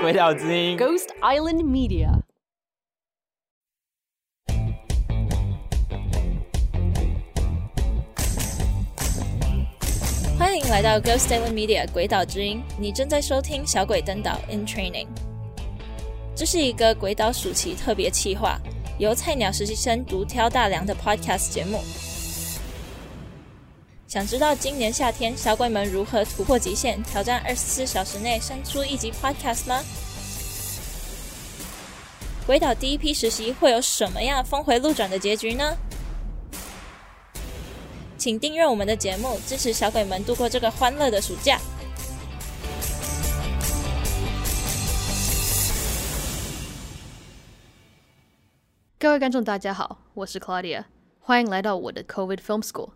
鬼岛之音 Ghost Island Media. 欢迎来到 Ghost Island Media 鬼岛之音，你正在收听《小鬼登岛 In Training》。这是一个鬼岛暑期特别企划，由菜鸟实习生独挑大梁的 Podcast 节目。想知道今年夏天小鬼们如何突破极限，挑战二十四小时内生出一集 Podcast 吗？鬼岛第一批实习会有什么样峰回路转的结局呢？请订阅我们的节目，支持小鬼们度过这个欢乐的暑假。各位观众，大家好，我是 Claudia，欢迎来到我的 COVID Film School。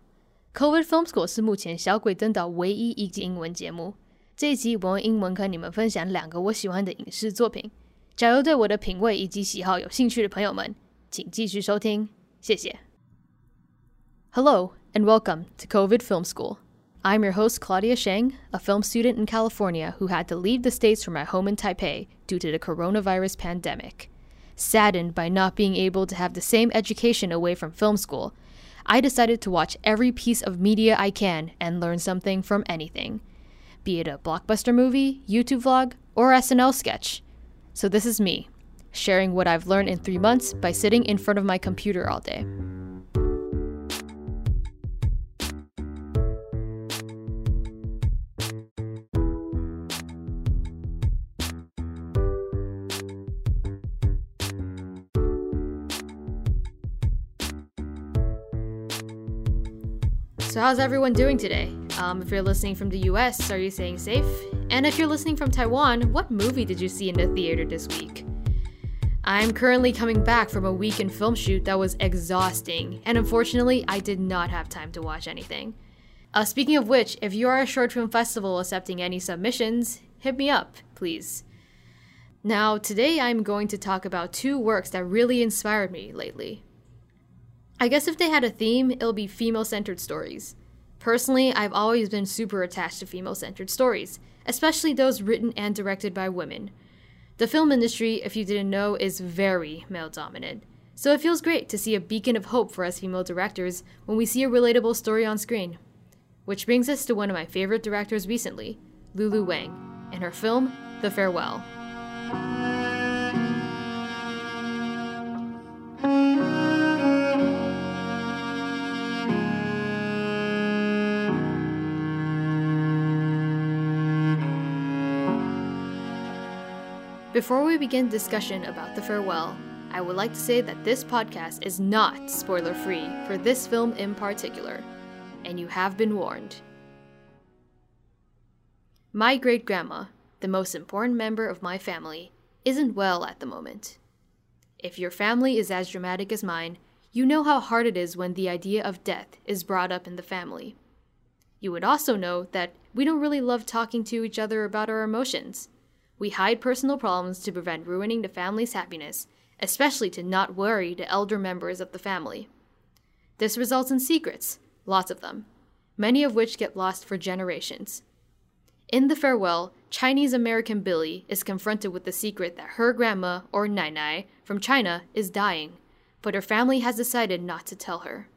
COVID Film School 是目前小鬼登岛唯一一集英文节目。这一集我用英文跟你们分享两个我喜欢的影视作品。假如对我的品味以及喜好有兴趣的朋友们，请继续收听，谢谢。Hello and welcome to COVID Film School. I'm your host Claudia Sheng, a film student in California who had to leave the states for my home in Taipei due to the coronavirus pandemic. Saddened by not being able to have the same education away from film school, I decided to watch every piece of media I can and learn something from anything, be it a blockbuster movie, YouTube vlog, or SNL sketch. So, this is me, sharing what I've learned in three months by sitting in front of my computer all day. So, how's everyone doing today? Um, if you're listening from the US, are you staying safe? And if you're listening from Taiwan, what movie did you see in the theater this week? I'm currently coming back from a weekend film shoot that was exhausting, and unfortunately, I did not have time to watch anything. Uh, speaking of which, if you are a short film festival accepting any submissions, hit me up, please. Now, today I'm going to talk about two works that really inspired me lately. I guess if they had a theme, it'll be female centered stories. Personally, I've always been super attached to female centered stories, especially those written and directed by women. The film industry, if you didn't know, is very male dominant. So it feels great to see a beacon of hope for us female directors when we see a relatable story on screen. Which brings us to one of my favorite directors recently, Lulu Wang, and her film, The Farewell. Before we begin discussion about The Farewell, I would like to say that this podcast is not spoiler free for this film in particular, and you have been warned. My great grandma, the most important member of my family, isn't well at the moment. If your family is as dramatic as mine, you know how hard it is when the idea of death is brought up in the family. You would also know that we don't really love talking to each other about our emotions. We hide personal problems to prevent ruining the family's happiness, especially to not worry the elder members of the family. This results in secrets, lots of them, many of which get lost for generations. In The Farewell, Chinese American Billy is confronted with the secret that her grandma, or Nai Nai, from China is dying, but her family has decided not to tell her.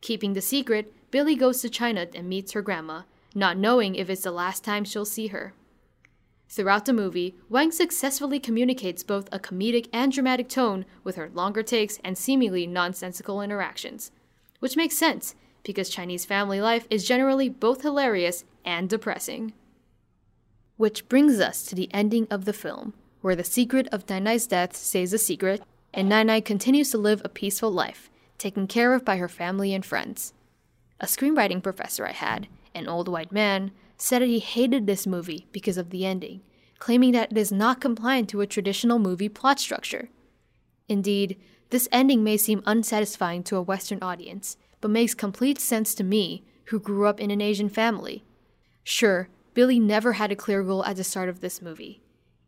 Keeping the secret, Billy goes to China and meets her grandma, not knowing if it's the last time she'll see her. Throughout the movie, Wang successfully communicates both a comedic and dramatic tone with her longer takes and seemingly nonsensical interactions. Which makes sense, because Chinese family life is generally both hilarious and depressing. Which brings us to the ending of the film, where the secret of Nai Nai's death stays a secret, and Nai Nai continues to live a peaceful life, taken care of by her family and friends. A screenwriting professor I had, an old white man, said that he hated this movie because of the ending, claiming that it is not compliant to a traditional movie plot structure. Indeed, this ending may seem unsatisfying to a Western audience, but makes complete sense to me, who grew up in an Asian family. Sure, Billy never had a clear goal at the start of this movie,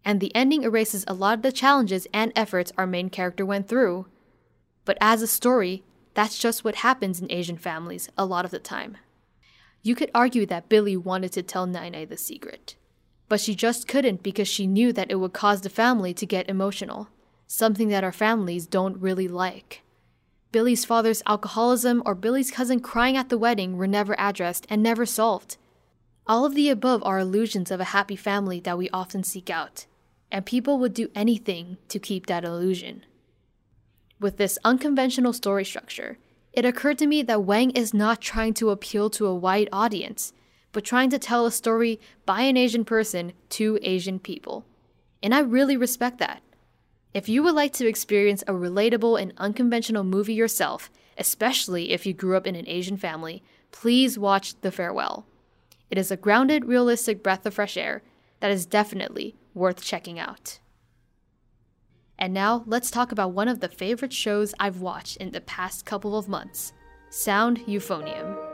and the ending erases a lot of the challenges and efforts our main character went through. But as a story, that's just what happens in Asian families a lot of the time. You could argue that Billy wanted to tell Nai the secret. But she just couldn't because she knew that it would cause the family to get emotional, something that our families don't really like. Billy's father's alcoholism or Billy's cousin crying at the wedding were never addressed and never solved. All of the above are illusions of a happy family that we often seek out, and people would do anything to keep that illusion. With this unconventional story structure, it occurred to me that Wang is not trying to appeal to a wide audience, but trying to tell a story by an Asian person to Asian people. And I really respect that. If you would like to experience a relatable and unconventional movie yourself, especially if you grew up in an Asian family, please watch The Farewell. It is a grounded, realistic breath of fresh air that is definitely worth checking out. And now let's talk about one of the favorite shows I've watched in the past couple of months Sound Euphonium.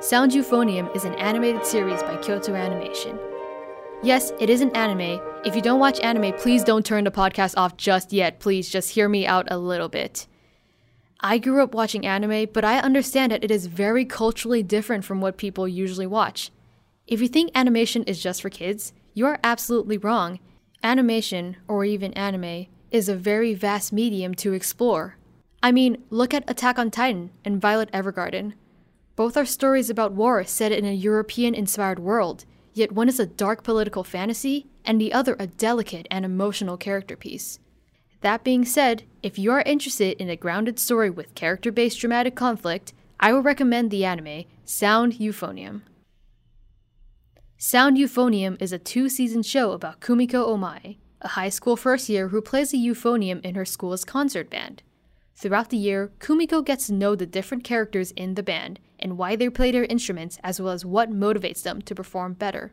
Sound Euphonium is an animated series by Kyoto Animation. Yes, it is an anime. If you don't watch anime, please don't turn the podcast off just yet. Please just hear me out a little bit. I grew up watching anime, but I understand that it is very culturally different from what people usually watch. If you think animation is just for kids, you are absolutely wrong. Animation, or even anime, is a very vast medium to explore. I mean, look at Attack on Titan and Violet Evergarden. Both are stories about war set in a European inspired world, yet one is a dark political fantasy and the other a delicate and emotional character piece. That being said, if you are interested in a grounded story with character based dramatic conflict, I will recommend the anime Sound Euphonium. Sound Euphonium is a two season show about Kumiko Omae, a high school first year who plays a euphonium in her school's concert band. Throughout the year, Kumiko gets to know the different characters in the band and why they play their instruments, as well as what motivates them to perform better.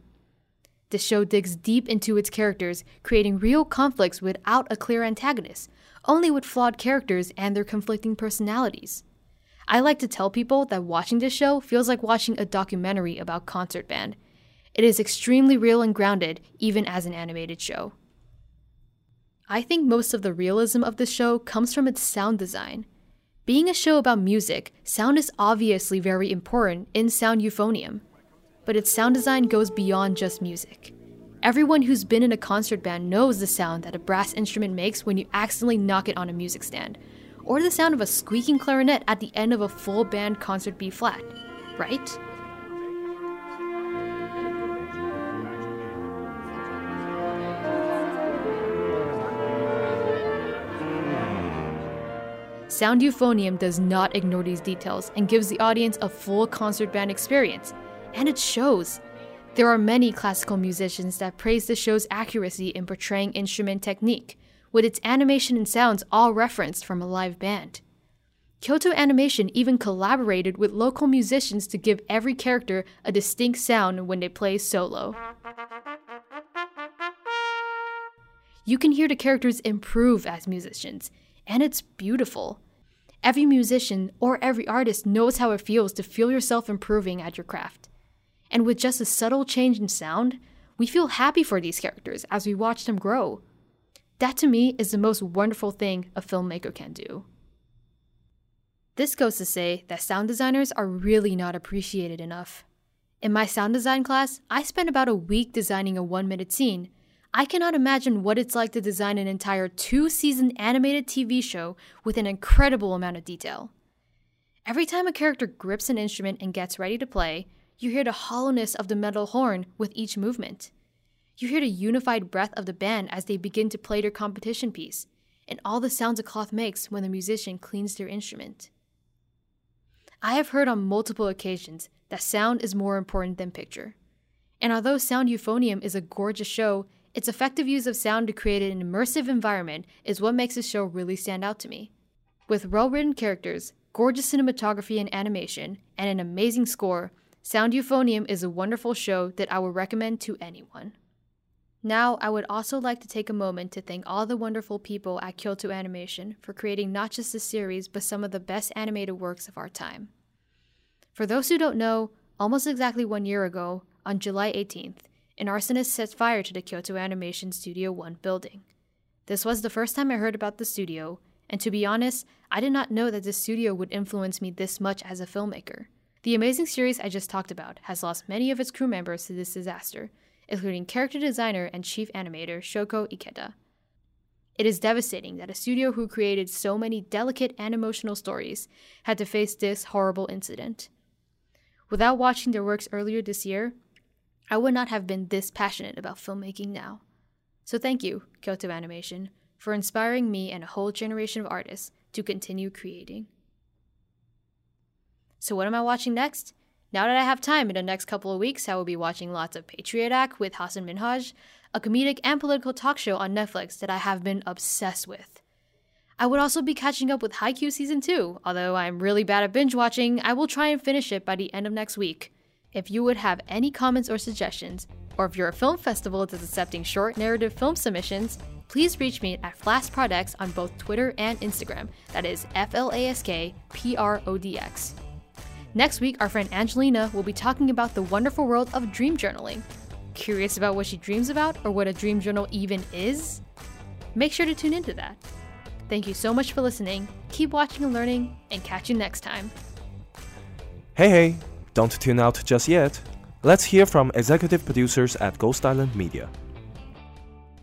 The show digs deep into its characters, creating real conflicts without a clear antagonist, only with flawed characters and their conflicting personalities. I like to tell people that watching this show feels like watching a documentary about concert band. It is extremely real and grounded, even as an animated show. I think most of the realism of the show comes from its sound design. Being a show about music, sound is obviously very important in Sound Euphonium but its sound design goes beyond just music. Everyone who's been in a concert band knows the sound that a brass instrument makes when you accidentally knock it on a music stand, or the sound of a squeaking clarinet at the end of a full band concert B flat, right? Sound Euphonium does not ignore these details and gives the audience a full concert band experience, and it shows. There are many classical musicians that praise the show's accuracy in portraying instrument technique, with its animation and sounds all referenced from a live band. Kyoto Animation even collaborated with local musicians to give every character a distinct sound when they play solo. You can hear the characters improve as musicians, and it's beautiful. Every musician or every artist knows how it feels to feel yourself improving at your craft. And with just a subtle change in sound, we feel happy for these characters as we watch them grow. That to me is the most wonderful thing a filmmaker can do. This goes to say that sound designers are really not appreciated enough. In my sound design class, I spent about a week designing a one minute scene. I cannot imagine what it's like to design an entire two season animated TV show with an incredible amount of detail. Every time a character grips an instrument and gets ready to play, you hear the hollowness of the metal horn with each movement. You hear the unified breath of the band as they begin to play their competition piece, and all the sounds a cloth makes when the musician cleans their instrument. I have heard on multiple occasions that sound is more important than picture. And although Sound Euphonium is a gorgeous show, its effective use of sound to create an immersive environment is what makes this show really stand out to me. With well written characters, gorgeous cinematography and animation, and an amazing score, Sound Euphonium is a wonderful show that I would recommend to anyone. Now, I would also like to take a moment to thank all the wonderful people at Kyoto Animation for creating not just this series, but some of the best animated works of our time. For those who don't know, almost exactly one year ago, on July 18th, an arsonist set fire to the Kyoto Animation Studio 1 building. This was the first time I heard about the studio, and to be honest, I did not know that the studio would influence me this much as a filmmaker. The amazing series I just talked about has lost many of its crew members to this disaster, including character designer and chief animator Shoko Ikeda. It is devastating that a studio who created so many delicate and emotional stories had to face this horrible incident. Without watching their works earlier this year, I would not have been this passionate about filmmaking now. So thank you, Kyoto Animation, for inspiring me and a whole generation of artists to continue creating. So, what am I watching next? Now that I have time in the next couple of weeks, I will be watching lots of Patriot Act with Hasan Minhaj, a comedic and political talk show on Netflix that I have been obsessed with. I would also be catching up with Haikyuu Season 2, although I'm really bad at binge watching, I will try and finish it by the end of next week. If you would have any comments or suggestions, or if you're a film festival that's accepting short narrative film submissions, please reach me at FlaskProdX on both Twitter and Instagram. That is F L A S K P R O D X. Next week, our friend Angelina will be talking about the wonderful world of dream journaling. Curious about what she dreams about or what a dream journal even is? Make sure to tune into that. Thank you so much for listening. Keep watching and learning, and catch you next time. Hey, hey, don't tune out just yet. Let's hear from executive producers at Ghost Island Media.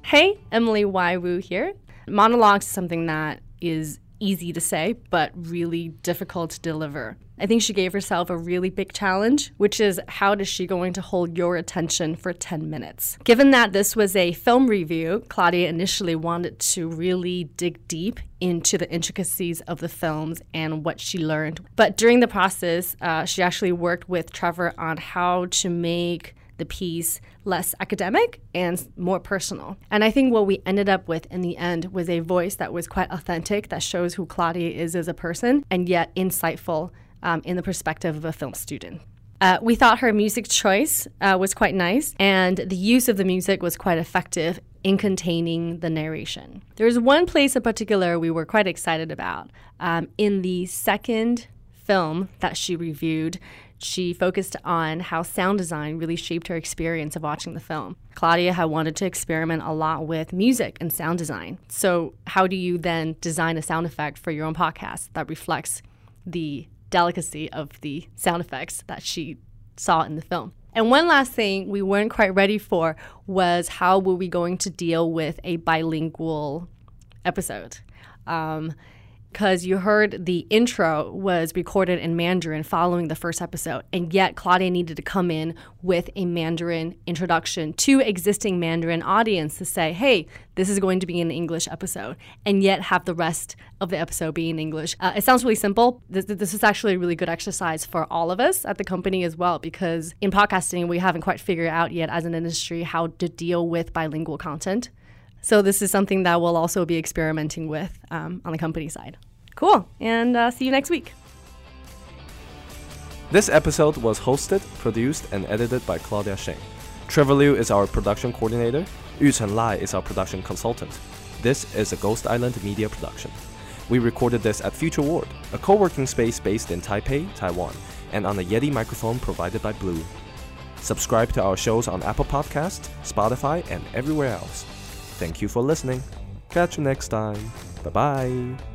Hey, Emily Y. Wu here. Monologues is something that is easy to say, but really difficult to deliver. I think she gave herself a really big challenge, which is how is she going to hold your attention for 10 minutes? Given that this was a film review, Claudia initially wanted to really dig deep into the intricacies of the films and what she learned. But during the process, uh, she actually worked with Trevor on how to make the piece less academic and more personal. And I think what we ended up with in the end was a voice that was quite authentic, that shows who Claudia is as a person, and yet insightful um, in the perspective of a film student. Uh, we thought her music choice uh, was quite nice, and the use of the music was quite effective in containing the narration. There's one place in particular we were quite excited about. Um, in the second film that she reviewed, she focused on how sound design really shaped her experience of watching the film. Claudia had wanted to experiment a lot with music and sound design. So, how do you then design a sound effect for your own podcast that reflects the delicacy of the sound effects that she saw in the film? And one last thing we weren't quite ready for was how were we going to deal with a bilingual episode? Um, because you heard the intro was recorded in Mandarin following the first episode, and yet Claudia needed to come in with a Mandarin introduction to existing Mandarin audience to say, "Hey, this is going to be an English episode," and yet have the rest of the episode be in English. Uh, it sounds really simple. This, this is actually a really good exercise for all of us at the company as well, because in podcasting we haven't quite figured out yet as an industry how to deal with bilingual content. So this is something that we'll also be experimenting with um, on the company side. Cool, and uh, see you next week. This episode was hosted, produced, and edited by Claudia Sheng. Trevor Liu is our production coordinator. Yuchen Lai is our production consultant. This is a Ghost Island media production. We recorded this at Future Ward, a co working space based in Taipei, Taiwan, and on a Yeti microphone provided by Blue. Subscribe to our shows on Apple Podcasts, Spotify, and everywhere else. Thank you for listening. Catch you next time. Bye bye.